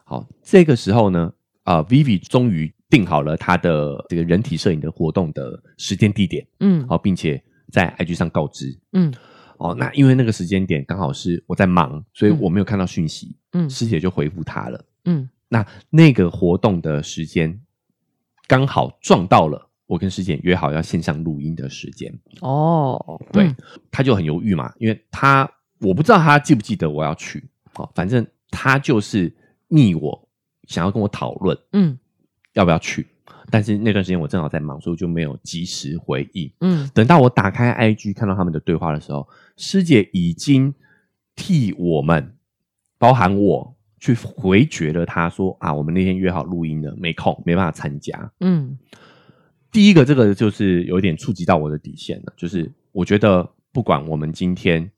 好，这个时候呢，啊、v i v i 终于定好了他的这个人体摄影的活动的时间地点，嗯好，并且在 IG 上告知。嗯哦，那因为那个时间点刚好是我在忙，所以嗯我没有看到讯息，嗯师姐就回复他了。嗯那那个活动的时间刚好撞到了我跟师姐约好要线上录音的时间，哦，对，嗯他就很犹豫嘛，因为他我不知道他记不记得我要去，哦，反正他就是密我，想要跟我讨论嗯要不要去，但是那段时间我正好在忙，所以我就没有及时回应。嗯等到我打开 IG 看到他们的对话的时候，师姐已经替我们，包含我去回绝了他说啊，我们那天约好录音的，没空，没办法参加。嗯第一个这个就是有点触及到我的底线了，就是我觉得不管我们今天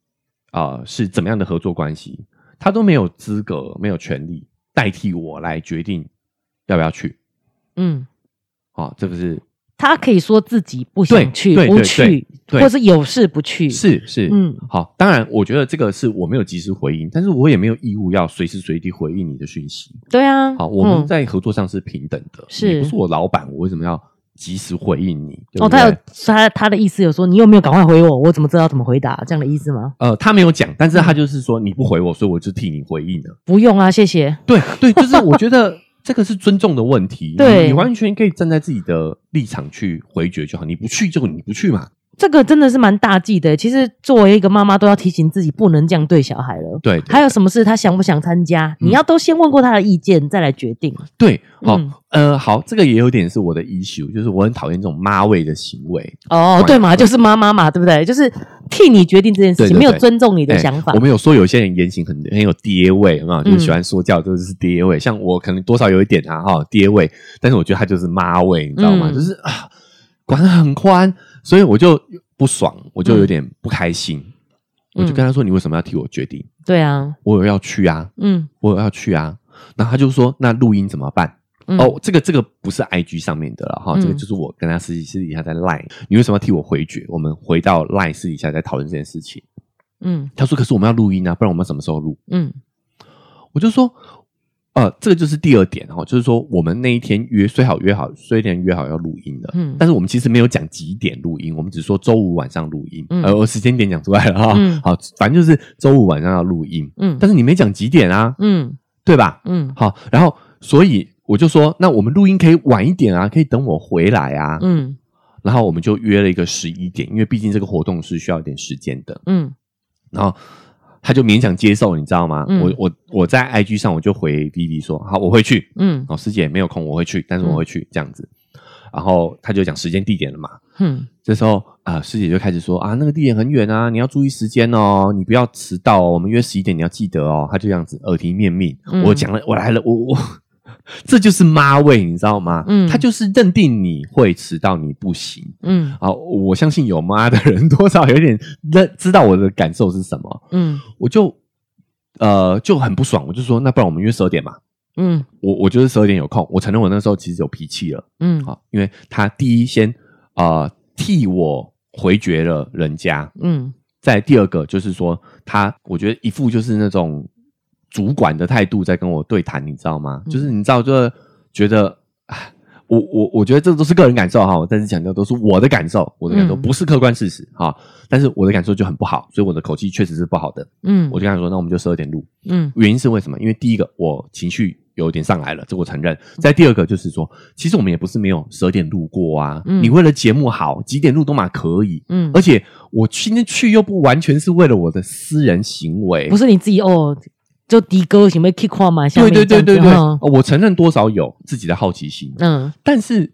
啊、呃是怎么样的合作关系，他都没有资格、没有权利代替我来决定要不要去。嗯，啊、这个是他可以说自己不想去，不去，对或是有事不去。，是是，嗯好，当然，我觉得这个是我没有及时回应，但是我也没有义务要随时随地回应你的讯息。对啊。好，我们嗯在合作上是平等的，是你不是我老板，我为什么要及时回应你？哦，他有他他的意思有说，你有没有赶快回我？我怎么知道怎么回答？这样的意思吗？呃，他没有讲，但是嗯他就是说你不回我，所以我就替你回应了。不用啊，谢谢。对对，就是我觉得 这个是尊重的问题，对你你完全可以站在自己的立场去回绝就好，你不去就你不去嘛。这个真的是蛮大忌的。其实作为一个妈妈，都要提醒自己不能这样对小孩了。对，对还有什么事他想不想参加，嗯你要都先问过他的意见，再来决定。对，好，嗯呃，好，这个也有点是我的 issue，就是我很讨厌这种妈味的行为。哦，对嘛，就是妈妈嘛，对不对？就是替你决定这件事情，对对对没有尊重你的哎想法我。们有说有些人言行很很有爹味，啊，就喜欢说教，就是爹味。像我可能多少有一点啊，哈，爹味，但是我觉得他就是妈味，你知道吗？嗯就是啊，管得很宽，所以我就不爽，我就有点不开心。我就跟他说：“你为什么要替我决定？对啊，我有要去啊，嗯我有要去啊。”然后他就说：“那录音怎么办？”嗯哦，这个这个不是 I G 上面的了哈，嗯这个就是我跟他私底私底下在 Line，你为什么要替我回绝？我们回到 Line 私底下再讨论这件事情。嗯他说：“可是我们要录音啊，不然我们什么时候录嗯？”我就说：“呃，这个就是第二点哈，就是说我们那一天约虽好约好，虽然约好要录音的，嗯。但是我们其实没有讲几点录音，我们只说周五晚上录音，嗯。呃，我时间点讲出来了哈，嗯。好，反正就是周五晚上要录音，嗯。但是你没讲几点啊，嗯。对吧？嗯。好，然后所以我就说，那我们录音可以晚一点啊，可以等我回来啊。嗯。然后我们就约了一个十一点，因为毕竟这个活动是需要一点时间的。嗯。然后他就勉强接受，你知道吗？嗯我我我在 IG 上我就回 B B 说，好，我会去。嗯哦，师姐没有空，我会去，但是我会去、这样子。然后他就讲时间地点了嘛。嗯这时候啊、师姐就开始说啊，那个地点很远啊，你要注意时间哦，你不要迟到哦。我们约十一点，你要记得哦。他就这样子耳提面命，嗯我讲了，我来了，我我，这就是妈味，你知道吗？嗯他就是认定你会迟到，你不行嗯啊。我相信有妈的人 多少有点认知道我的感受是什么，嗯我就呃就很不爽，我就说那不然我们约十二点嘛。嗯我我觉得十二点有空，我承认我那时候其实有脾气了。嗯好，因为他第一先呃替我回绝了人家，嗯再第二个就是说他，我觉得一副就是那种主管的态度在跟我对谈，你知道吗？嗯就是你知道，就是觉得。唉我我我觉得这都是个人感受哈，我再次强调都是我的感受，我的感受嗯不是客观事实哈。但是我的感受就很不好，所以我的口气确实是不好的。嗯我就跟他说，那我们就十二点录。嗯原因是为什么？因为第一个我情绪有点上来了，这我承认。再第二个就是说，其实我们也不是没有十二点录过啊。嗯你为了节目好，几点录都嘛可以。嗯而且我今天去又不完全是为了我的私人行为，不是你自己哦，就的哥想要 kick 跨嘛？下对对对对对，我承认多少有自己的好奇心，嗯但是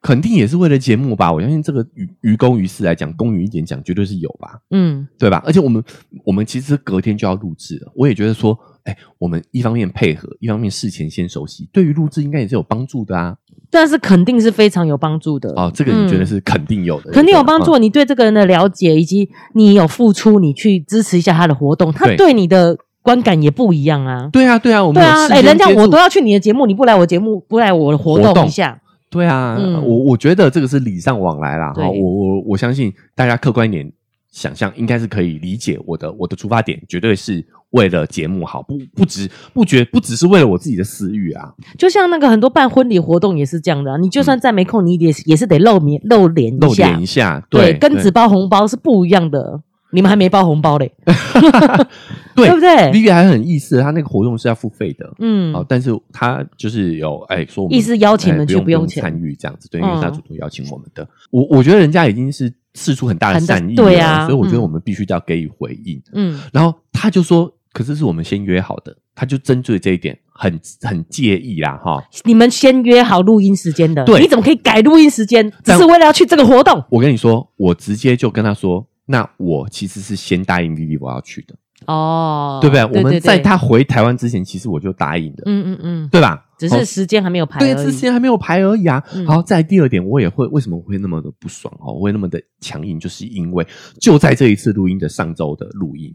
肯定也是为了节目吧。我相信这个于于公于私来讲，公允一点讲，绝对是有吧。嗯对吧？而且我们我们其实隔天就要录制了，我也觉得说，哎，我们一方面配合，一方面事前先熟悉，对于录制应该也是有帮助的啊。但是肯定是非常有帮助的哦，这个你觉得嗯是肯定有的，肯定有帮助。。你对这个人的了解，以及你有付出，你去支持一下他的活动，他对对你的观感也不一样啊。对啊，对啊，我们对啊，哎，人家我都要去你的节目，你不来我节目，不来我的活活动动一下，对啊，嗯我我觉得这个是礼尚往来啦。我我我相信大家客观一点想象，应该是可以理解我的我的出发点，绝对是为了节目好，不不只不觉不只是为了我自己的私欲啊。就像那个很多办婚礼活动也是这样的啊、你就算再没空，你也是也是得露面露脸一露下，脸一下，对，对，跟纸包红包是不一样的。你们还没包红包嘞，对对不对？Vivi 还很意思，他那个活动是要付费的。嗯好，但是他就是有哎说我们意思邀请哎不人去不用钱参与这样子，对，因为是他嗯主动邀请我们的。我我觉得人家已经是试出很大的很大善意了，对啊所以我觉得嗯我们必须要给予回应。嗯然后他就说，可是是我们先约好的，他就针对这一点很很介意啦，哈。你们先约好录音时间的，对你怎么可以改录音时间？只但是为了要去这个活动我跟你说，我直接就跟他说，那我其实是先答应 Vivi 我要去的，哦，对不对？我们在对他回台湾之前，其实我就答应的，嗯嗯嗯对吧？只是时间还没有排对，而已。之前还没有排而已啊。嗯好，在第二点，我也会为什么我会那么的不爽哦，我会那么的强硬，就是因为就在这一次录音的上周的录音，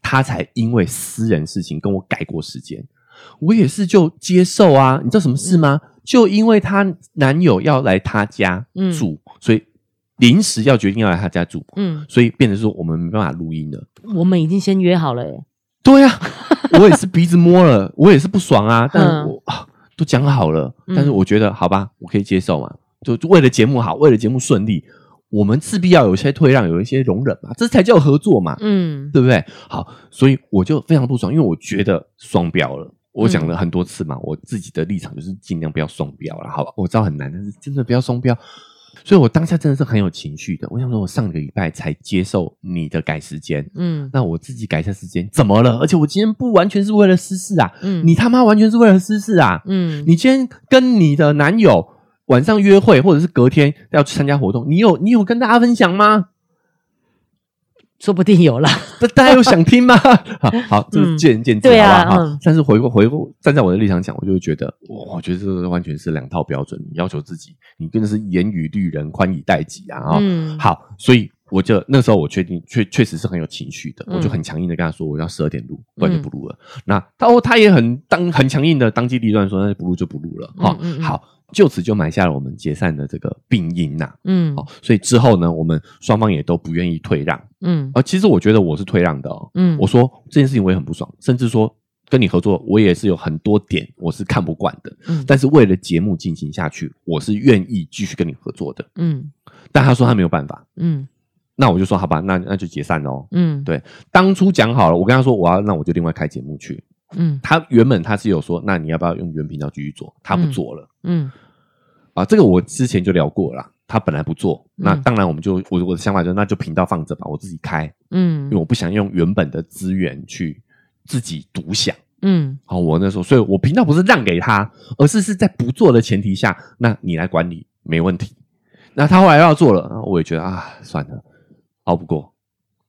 他才因为私人事情跟我改过时间，我也是就接受啊。你知道什么事吗？就因为她男友要来她家嗯住，所以临时要决定要来他家住，嗯，所以变成说我们没办法录音了。我们已经先约好了耶。对呀、我也是鼻子摸了，我也是不爽啊，但嗯我、啊都讲好了，嗯但是我觉得好吧，我可以接受嘛，就就为了节目好，为了节目顺利，我们势必要有一些退让，有一些容忍嘛，这才叫合作嘛，嗯对不对？好，所以我就非常不爽，因为我觉得双标了。我讲了很多次嘛，我自己的立场就是尽量不要双标了，好吧？我知道很难，但是真的不要双标。所以我当下真的是很有情绪的。我想说，我上个礼拜才接受你的改时间，嗯那我自己改一下时间，怎么了？而且我今天不完全是为了私事啊，嗯你他妈完全是为了私事啊！嗯，你今天跟你的男友晚上约会，或者是隔天要去参加活动，你有你有跟大家分享吗？说不定有啦。大 大家有想听吗？好 好，这是见仁见智，对啊好不好？嗯但是回过回过站在我的立场讲，我就会觉得，我觉得这个完全是两套标准。你要求自己，你真的是严以律人，宽以待己啊！啊、嗯好，所以我就那时候我确定确确实是很有情绪的，嗯我就很强硬的跟他说我要十二点录，不然就不录了。那他哦，他也很当很强硬的当机立断说那不录就不录了。哈、好，就此就埋下了我们解散的这个病因呐、嗯哦，所以之后呢，我们双方也都不愿意退让。嗯啊，其实我觉得我是退让的哦。嗯我说这件事情我也很不爽，甚至说跟你合作，我也是有很多点我是看不惯的。嗯但是为了节目进行下去，我是愿意继续跟你合作的。嗯但他说他没有办法，嗯那我就说好吧，那那就解散喽。嗯对，当初讲好了，我跟他说我要，那我就另外开节目去。嗯他原本他是有说，那你要不要用原频道继续做？他不嗯做了、嗯啊，这个我之前就聊过了啦。他本来不做，那嗯当然我们就我我的想法就是，那就频道放着吧，我自己开，嗯因为我不想用原本的资源去自己独享。嗯好，我那时候，所以我频道不是让给他，而是是在不做的前提下，那你来管理没问题。那他后来要做了，然后我也觉得啊，算了，熬不过，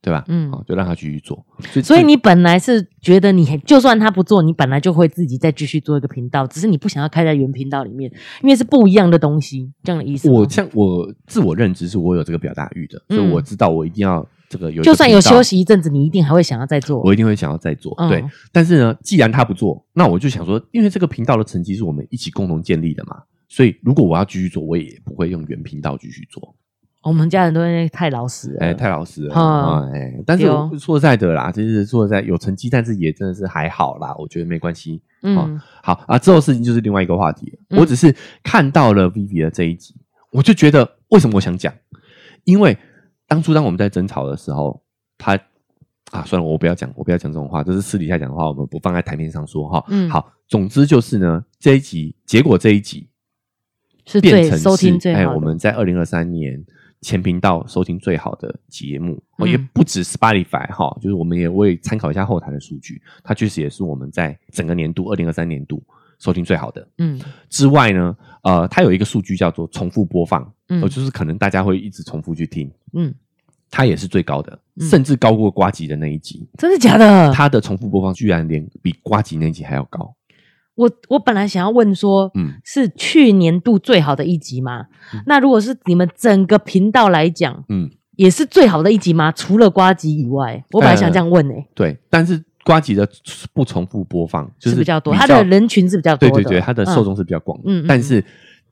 对吧？嗯好，就让他继续做。所以，所以你本来是觉得你就算他不做，你本来就会自己再继续做一个频道，只是你不想要开在原频道里面，因为是不一样的东西，这样的意思。我像我自我认知是我有这个表达欲的，所以嗯我知道我一定要这个有就算有休息一阵子，你一定还会想要再做。我一定会想要再做。嗯对，但是呢，既然他不做，那我就想说，因为这个频道的成绩是我们一起共同建立的嘛，所以如果我要继续做，我也不会用原频道继续做。我们家人都会太老实了。哎，太老实了嗯啊！哎，但是对哦我说实在的啦，就是说实在有成绩，但是也真的是还好啦，我觉得没关系。嗯好啊，之后事情就是另外一个话题了。嗯我只是看到了 Vivi 的这一集，我就觉得为什么我想讲？因为当初当我们在争吵的时候，他啊，算了，我不要讲，我不要讲这种话，这是私底下讲的话，我们不放在台面上说哈。嗯好，总之就是呢，这一集结果这一集是变成最收听最好的。我们在二零二三年前频道收听最好的节目，哦，嗯也不止 Spotify 哈，就是我们也会参考一下后台的数据，它确实也是我们在整个年度二零二三年度收听最好的。嗯之外呢，呃，它有一个数据叫做重复播放，嗯呃，就是可能大家会一直重复去听，嗯，它也是最高的，嗯甚至高过瓜吉的那一集。真的假的？它的重复播放居然连比瓜吉那一集还要高。我我本来想要问说，嗯是去年度最好的一集吗？那如果是你们整个频道来讲，嗯，也是最好的一集吗？除了瓜集以外，我本来想这样问诶、对，但是瓜集的不重复播放就是比较多，它的人群是比较多的，对对对，它的受众是比较广嗯但是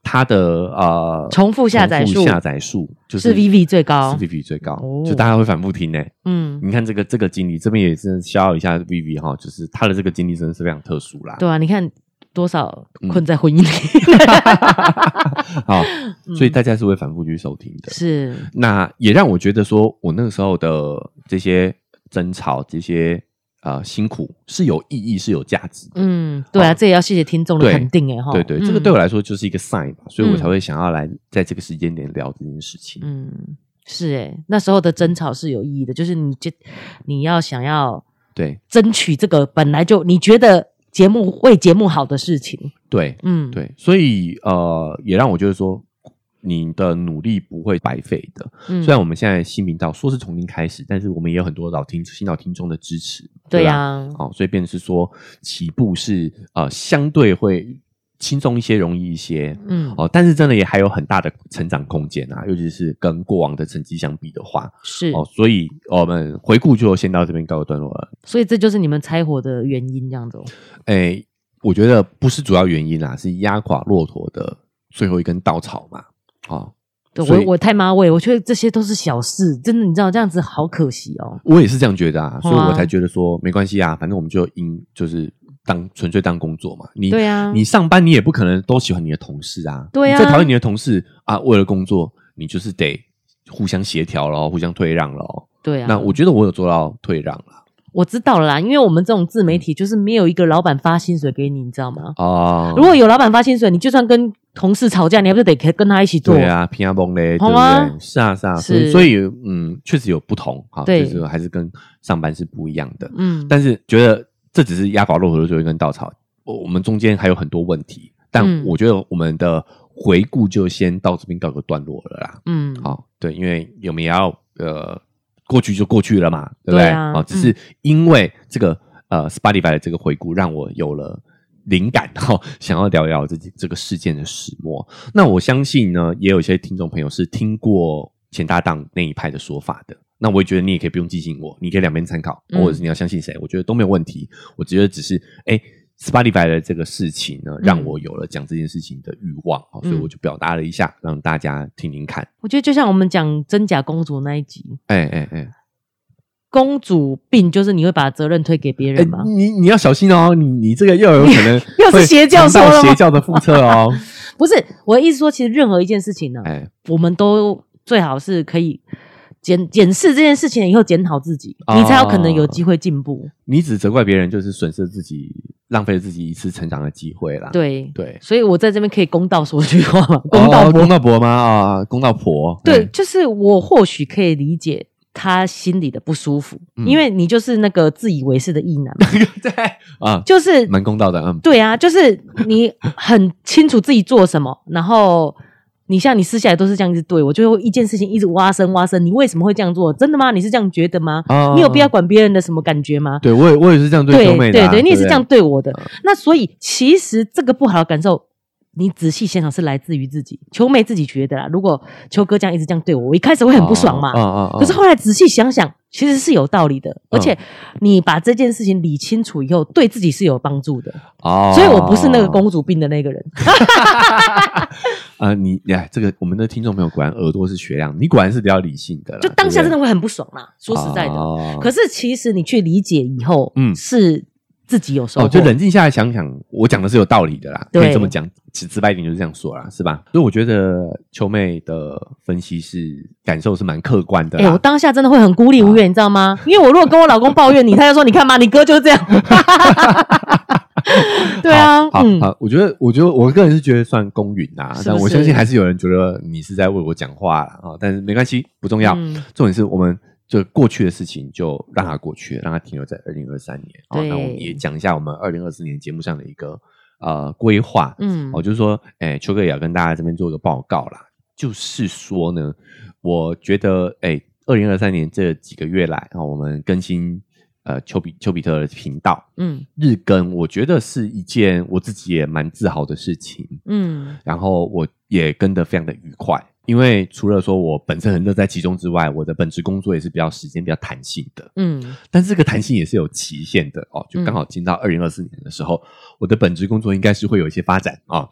它的呃重复下载数下载数就是是 VV 最高。是 VV 最高，哦。就大家会反复听呢。嗯，你看这个这个经历，这边也是消耗一下 VV 哈，就是他的这个经历真的是非常特殊啦。对啊，你看多少嗯。困在婚姻里，好，嗯。所以大家是会反复去收听的。是。那也让我觉得说，我那个时候的这些争吵、这些呃辛苦是有意义、是有价值的。嗯，对啊，好这也要谢谢听众的肯定哎哈，对对，嗯这个对我来说就是一个 sign 吧，所以我嗯才会想要来在这个时间点聊这件事情。嗯是哎，那时候的争吵是有意义的，就是你就你要想要对争取这个本来就你觉得节目为节目好的事情，对嗯，对，所以呃，也让我觉得说。你的努力不会白费的。嗯虽然我们现在新频道说是重新开始，但是我们也有很多老听新老听众的支持，吧对呀哦，所以变成是说起步是呃相对会轻松一些，容易一些。嗯，哦，但是真的也还有很大的成长空间啊，尤其是跟过往的成绩相比的话，是，哦，所以我们回顾就先到这边告一段落了。所以这就是你们拆伙的原因，这样子哦。哎，我觉得不是主要原因啦，是压垮骆驼的最后一根稻草嘛。哦，我我太妈味，我觉得这些都是小事，真的，你知道这样子好可惜哦。我也是这样觉得啊，所以我才觉得说没关系啊，反正我们就因就是当纯粹当工作嘛。你对啊你上班你也不可能都喜欢你的同事啊，对啊你再讨厌你的同事啊，为了工作你就是得互相协调咯，互相退让咯。对啊，那我觉得我有做到退让了我知道了啦，因为我们这种自媒体就是没有一个老板发薪水给你，你知道吗？哦。如果有老板发薪水，你就算跟同事吵架，你还不是得跟他一起做？对啊，平安崩嘞，对不对？是啊，是啊，所以是所以嗯，确实有不同哈，就是还是跟上班是不一样的。嗯，但是觉得这只是压垮骆驼的最后一根稻草，我我们中间还有很多问题，但嗯我觉得我们的回顾就先到这边告个段落了啦。嗯，好、对，因为我们也要呃过去就过去了嘛，对不对？对啊哦，只是因为这个呃 Spotify 的这个回顾，让我有了。灵感然后，想要聊聊这这个事件的始末。那我相信呢，也有一些听众朋友是听过前搭档那一派的说法的。那我也觉得你也可以不用记信我，你可以两边参考，嗯或者是你要相信谁，我觉得都没有问题。我觉得只是哎，Spotify 的这个事情呢，让我有了讲这件事情的欲望，哦所以嗯我就表达了一下，让大家听听看。我觉得就像我们讲真假公主那一集，哎哎哎，公主病就是你会把责任推给别哎人吗？你你要小心哦，你你这个又有可能 又是邪教说了邪教的覆辙哦。不是，我的意思说，其实任何一件事情呢，哎，我们都最好是可以检检视这件事情以后检讨自己，哦你才有可能有机会进步。你只责怪别人，就是损失自己，浪费了自己一次成长的机会啦。对，对，所以我在这边可以公道说句话嘛，公道公道婆吗？啊，公道婆。对，哎，就是我或许可以理解他心里的不舒服，嗯因为你就是那个自以为是的意男嘛，对啊，就是蛮公道的。嗯，对啊，就是你很清楚自己做什么，然后你像你私下来都是这样子对我，就会一件事情一直挖深挖深，你为什么会这样做？真的吗？你是这样觉得吗？哦你有必要管别人的什么感觉吗？对我也我也是这样对秋妹的啊，对对，你也是这样对我的。那所以其实这个不好的感受，你仔细想想是来自于自己。秋妹自己觉得啦，如果秋哥这样一直这样对我，我一开始会很不爽嘛。哦哦哦可是后来仔细想想，其实是有道理的，而且你把这件事情理清楚以后，对自己是有帮助的。哦，所以我不是那个公主病的那个人。啊，你呀，这个我们的听众朋友果然耳朵是雪亮，你果然是比较理性的啦，就当下真的的会很不爽啦，说实在的。哦可是其实你去理解以后，嗯是自己有收获。哦，就冷静下来想想，我讲的是有道理的啦，可对以这么讲，直直白一点就是这样说啦，是吧？所以我觉得秋妹的分析是感受是蛮客观的哎、我。当下真的会很孤立无援，你知道吗？因为我如果跟我老公抱怨你，他就说：“你看嘛，你哥就是这样。” 对啊，好嗯，好，我觉得，我觉得我个人是觉得算公允啦，是是但我相信还是有人觉得你是在为我讲话啦啊，但是没关系，不重要，嗯。重点是我们就过去的事情就让它过去了，让它停留在二零二三年。那我们也讲一下我们二零二四年节目上的一个呃规划。嗯。哦，就是说，哎，秋哥也要跟大家这边做一个报告啦，就是说呢，我觉得，哎，二零二三年这几个月来啊、我们更新呃丘比丘比特的频道。嗯。日更，我觉得是一件我自己也蛮自豪的事情。嗯。然后我也跟得非常的愉快，因为除了说我本身很乐在其中之外，我的本职工作也是比较时间比较弹性的，嗯。但是这个弹性也是有期限的哦，就刚好进到二零二四年的时候，我的本职工作应该是会有一些发展啊、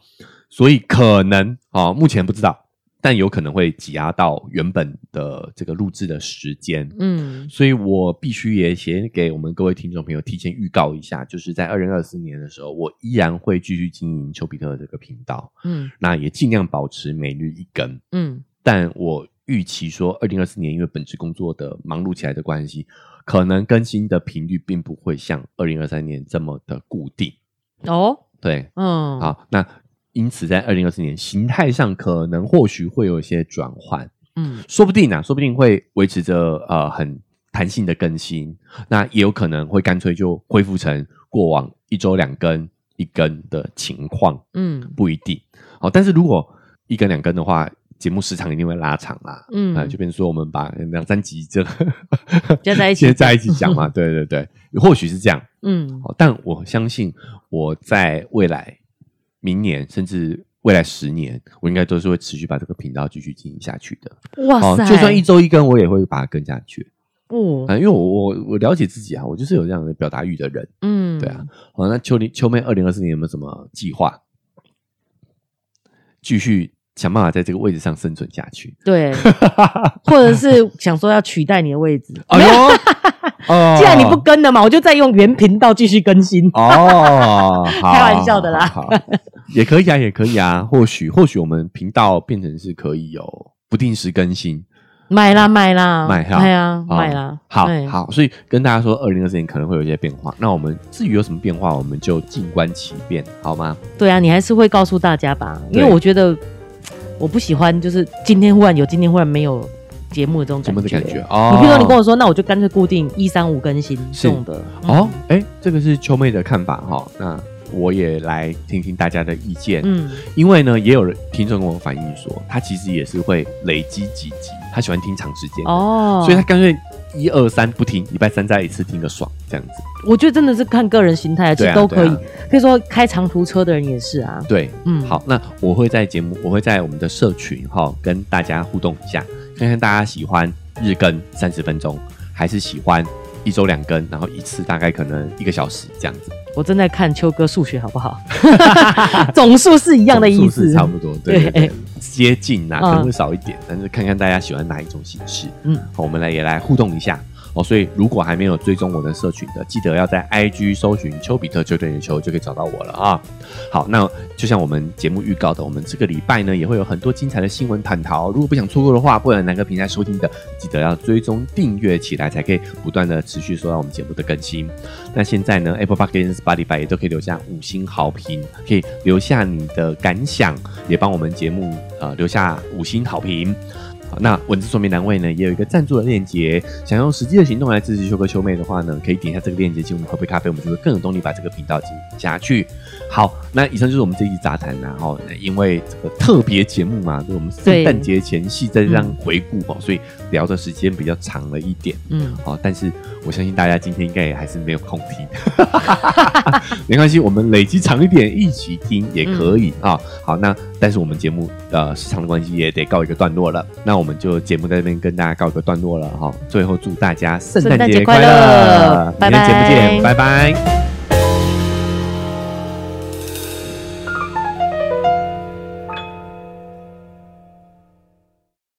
所以可能啊、目前不知道，但有可能会挤压到原本的这个录制的时间，嗯。所以我必须也先给我们各位听众朋友提前预告一下，就是在二零二四年的时候，我依然会继续经营丘比特的这个频道，嗯。那也尽量保持每日一更。嗯。但我预期说，二零二四年因为本职工作的忙碌起来的关系，可能更新的频率并不会像二零二三年这么的固定。哦。对，嗯。好，那因此在二零二四年形态上可能或许会有一些转换。嗯说不定啊，说不定会维持着呃很弹性的更新，那也有可能会干脆就恢复成过往一周两更一更的情况，嗯不一定。好，但是如果一更两更的话，节目时长一定会拉长啦。嗯啊，就变成说我们把两三集这个 加在一起接在一起讲嘛，对对对，或许是这样。嗯好，但我相信我在未来明年甚至未来十年，我应该都是会持续把这个频道继续经营下去的。哇塞，就算一周一更，我也会把它更下去。嗯，啊，因为我我我了解自己啊，我就是有这样的表达欲的人。嗯，对啊，好，那秋林秋妹二零二四年有没有什么计划？继续想办法在这个位置上生存下去。对，或者是想说要取代你的位置。哎呦，哦 既然你不跟了嘛，我就再用原频道继续更新。哦，好开玩笑的啦好好也可以啊，也可以啊。或许或许我们频道变成是可以有不定时更新。买啦买啦买哈买啊好买啦，好好，所以跟大家说，二零二四年可能会有一些变化。那我们至于有什么变化，我们就静观其变，好吗？对啊，你还是会告诉大家吧，因为我觉得我不喜欢就是今天忽然有，今天忽然没有节目的这种节目感觉。的感觉哦。你比如说你跟我说，那我就干脆固定一三五更新是这种的。哦，哎，这个是秋妹的看法哈。那我也来听听大家的意见。嗯，因为呢，也有人听众跟我反映说，他其实也是会累积几集，他喜欢听长时间的，哦，所以他干脆一二三不听，礼拜三再一次听个爽，这样子。我觉得真的是看个人心态，其实都可以。对啊比如说开长途车的人也是啊。对，嗯，好，那我会在节目，我会在我们的社群哈、跟大家互动一下，看看大家喜欢日更三十分钟，还是喜欢一周两根，然后一次大概可能一个小时这样子，我正在看秋哥数学好不好？总数是一样的意思，字差不多，对对对，接近啊，嗯。可能会少一点，但是看看大家喜欢哪一种形式。嗯，好，我们来也来互动一下哦。所以如果还没有追踪我的社群的，记得要在 IG 搜寻丘比特球队的球，就可以找到我了啊。好，那就像我们节目预告的，我们这个礼拜呢也会有很多精彩的新闻探讨。如果不想错过的话，不管哪个平台收听的，记得要追踪订阅起来，才可以不断的持续收到我们节目的更新。那现在呢，Apple Park 跟 Spotify 也都可以留下五星好评，可以留下你的感想，也帮我们节目呃留下五星好评。好，那文字说明栏位呢也有一个赞助的链接，想用实际的行动来支持秋哥秋妹的话呢，可以点一下这个链接，请我们喝杯咖啡，我们就会更有动力把这个频道经营下去。好，那以上就是我们这一集杂谈啦。哦，那因为这个特别节目嘛，就我们圣诞节前夕在这样回顾哦，所以聊的时间比较长了一点。嗯，好，但是我相信大家今天应该也还是没有空听，没关系，我们累积长一点一起听也可以啊、好，那但是我们节目呃时长的关系也得告一个段落了，那我们就节目在这边跟大家告一个段落了哈、最后祝大家圣诞节快乐明天节目见，拜拜拜拜